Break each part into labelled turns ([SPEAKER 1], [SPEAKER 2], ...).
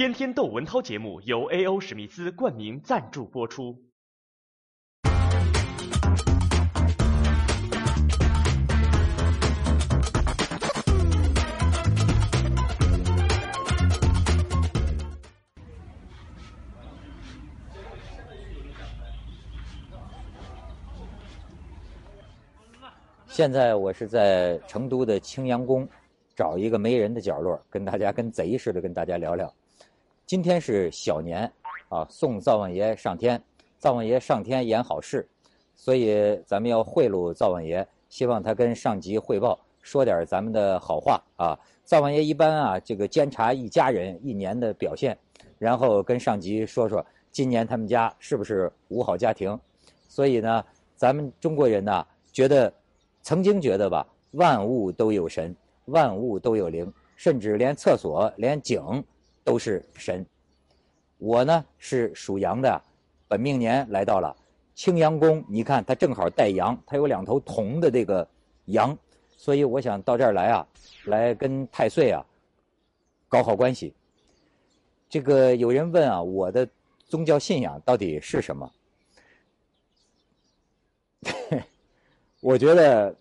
[SPEAKER 1] 天天窦文涛节目由 A.O. 史密斯冠名赞助播出。
[SPEAKER 2] 现在我是在成都的青羊宫，找一个没人的角落，跟大家跟贼似的跟大家聊聊。今天是小年啊，送灶王爷上天，灶王爷上天言好事，所以咱们要贿赂灶王爷，希望他跟上级汇报，说点咱们的好话啊。灶王爷一般啊，这个监察一家人一年的表现，然后跟上级说说今年他们家是不是五好家庭。所以呢，咱们中国人呢，觉得。曾经觉得吧，万物都有神，万物都有灵，甚至连厕所、连井都是神。我呢是属羊的，本命年来到了青羊宫，你看它正好带羊，它有两头铜的这个羊，所以我想到这儿来啊，来跟太岁啊搞好关系。这个有人问啊，我的宗教信仰到底是什么？我觉得，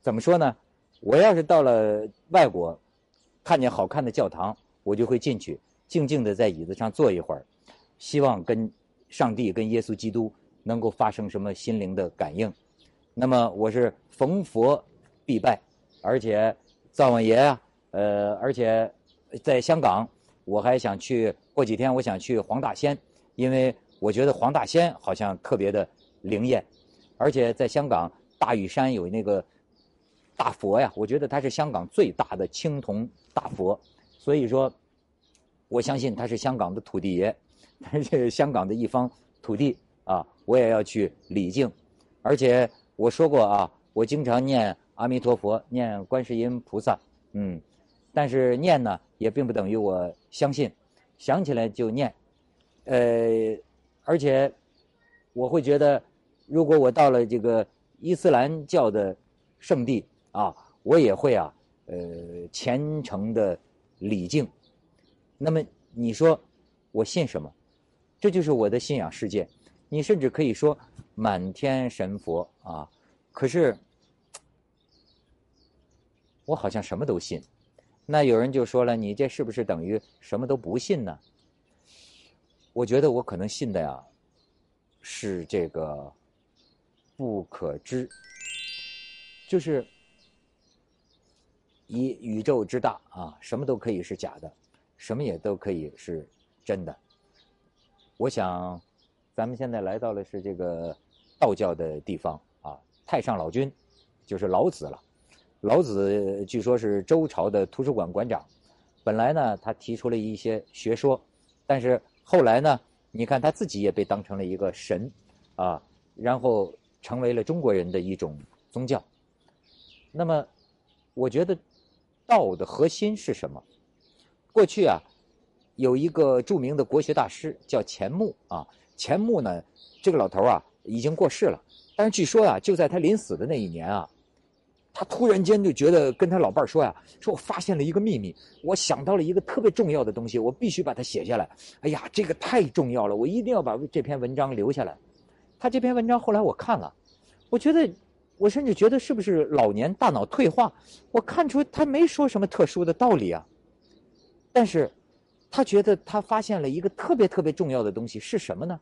[SPEAKER 2] 怎么说呢？我要是到了外国，看见好看的教堂，我就会进去，静静的在椅子上坐一会儿，希望跟上帝、跟耶稣基督能够发生什么心灵的感应。那么我是逢佛必拜，而且灶王爷啊，呃，而且在香港，我还想去过几天，我想去黄大仙，因为我觉得黄大仙好像特别的灵验，而且在香港。大屿山有那个大佛呀，我觉得它是香港最大的青铜大佛，所以说，我相信他是香港的土地爷，而且香港的一方土地啊，我也要去礼敬。而且我说过啊，我经常念阿弥陀佛，念观世音菩萨，嗯，但是念呢也并不等于我相信，想起来就念，呃，而且我会觉得，如果我到了这个。伊斯兰教的圣地啊，我也会啊，呃，虔诚的礼敬。那么你说我信什么？这就是我的信仰世界。你甚至可以说满天神佛啊，可是我好像什么都信。那有人就说了，你这是不是等于什么都不信呢？我觉得我可能信的呀，是这个。不可知，就是以宇宙之大啊，什么都可以是假的，什么也都可以是真的。我想，咱们现在来到了是这个道教的地方啊，太上老君就是老子了。老子据说是周朝的图书馆馆长，本来呢他提出了一些学说，但是后来呢，你看他自己也被当成了一个神啊，然后。成为了中国人的一种宗教。那么，我觉得道的核心是什么？过去啊，有一个著名的国学大师叫钱穆啊。钱穆呢，这个老头啊已经过世了，但是据说啊，就在他临死的那一年啊，他突然间就觉得跟他老伴说呀：“说我发现了一个秘密，我想到了一个特别重要的东西，我必须把它写下来。哎呀，这个太重要了，我一定要把这篇文章留下来。”他这篇文章后来我看了，我觉得，我甚至觉得是不是老年大脑退化？我看出他没说什么特殊的道理啊，但是，他觉得他发现了一个特别特别重要的东西是什么呢？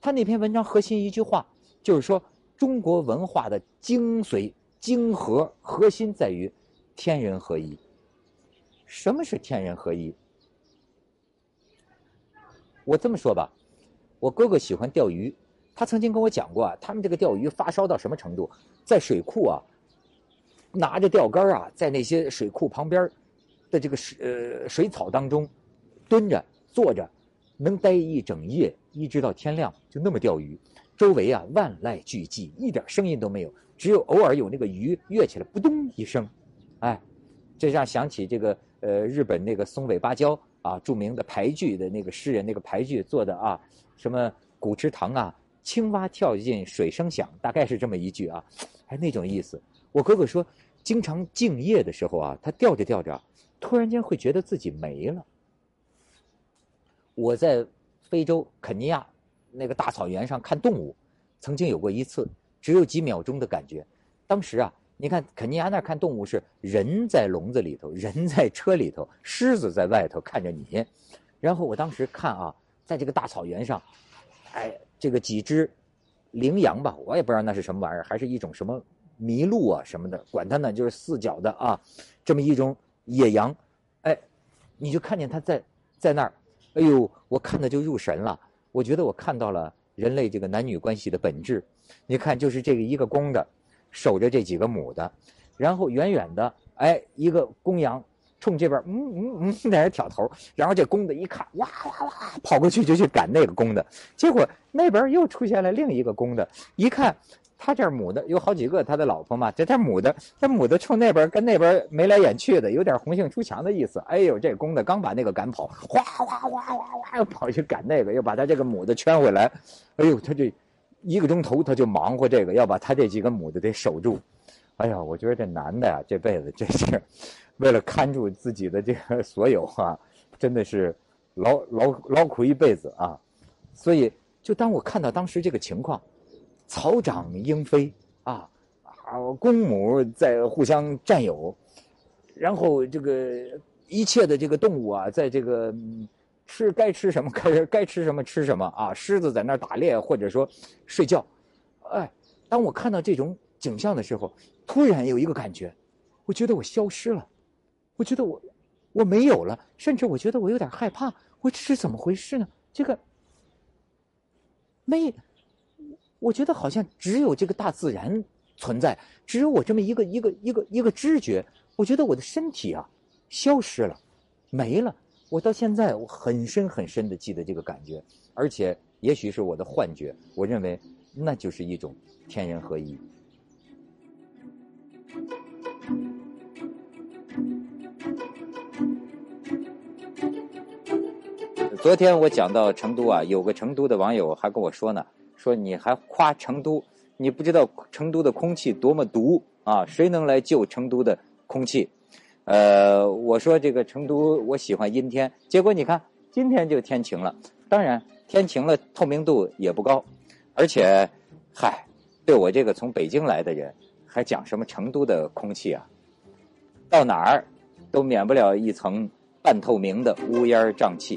[SPEAKER 2] 他那篇文章核心一句话就是说，中国文化的精髓、精核核心在于天人合一。什么是天人合一？我这么说吧，我哥哥喜欢钓鱼。他曾经跟我讲过啊，他们这个钓鱼发烧到什么程度，在水库啊，拿着钓竿啊，在那些水库旁边的这个水呃水草当中蹲着坐着，能待一整夜，一直到天亮，就那么钓鱼。周围啊万籁俱寂，一点声音都没有，只有偶尔有那个鱼跃起来，扑通一声，哎，这让想起这个呃日本那个松尾芭蕉啊，著名的牌句的那个诗人那个牌句做的啊，什么古池塘啊。青蛙跳进水声响，大概是这么一句啊，哎，那种意思。我哥哥说，经常静夜的时候啊，他钓着钓着，突然间会觉得自己没了，我在非洲肯尼亚那个大草原上看动物，曾经有过一次，只有几秒钟的感觉。当时啊，你看肯尼亚那看动物是人在笼子里头，人在车里头，狮子在外头看着你。然后我当时看啊，在这个大草原上，哎，这个几只羚羊吧，我也不知道那是什么玩意儿，还是一种什么麋鹿啊什么的，管它呢，就是四脚的啊，这么一种野羊，哎，你就看见它在在那儿。哎呦，我看的就入神了。我觉得我看到了人类这个男女关系的本质。你看，就是这个一个公的守着这几个母的，然后远远的，哎，一个公羊冲这边，嗯嗯嗯，在那挑头，然后这公的一看，哇哇哇，跑过去就去赶那个公的，结果那边又出现了另一个公的，一看。他这母的有好几个，他的老婆嘛，这他母的，他母的冲那边跟那边眉来眼去的，有点红杏出墙的意思。哎呦，这公的刚把那个赶跑，哗哗哗哗哗又跑去赶那个，又把他这个母的圈回来。哎呦，他这一个钟头他就忙活这个，要把他这几个母的得守住。哎呀，我觉得这男的呀，这辈子真是为了看住自己的这个所有啊，真的是劳劳劳苦一辈子啊。所以，就当我看到当时这个情况。草长莺飞啊啊，公母在互相占有，然后这个一切的这个动物啊，在这个吃该吃什么 该该吃什么吃什么啊，狮子在那打猎或者说睡觉，哎，当我看到这种景象的时候，突然有一个感觉，我觉得我消失了，我觉得我我没有了，甚至我觉得我有点害怕，我这是怎么回事呢？这个没。我觉得好像只有这个大自然存在，只有我这么一个一个一个一个知觉。我觉得我的身体啊，消失了，没了。我到现在我很深很深的记得这个感觉，而且也许是我的幻觉。我认为那就是一种天人合一。昨天我讲到成都啊，有个成都的网友还跟我说呢。说你还夸成都，你不知道成都的空气多么毒啊！谁能来救成都的空气？呃，我说这个成都我喜欢阴天，结果你看今天就天晴了。当然天晴了，透明度也不高，而且，嗨，对我这个从北京来的人，还讲什么成都的空气啊？到哪儿都免不了一层半透明的乌烟瘴气。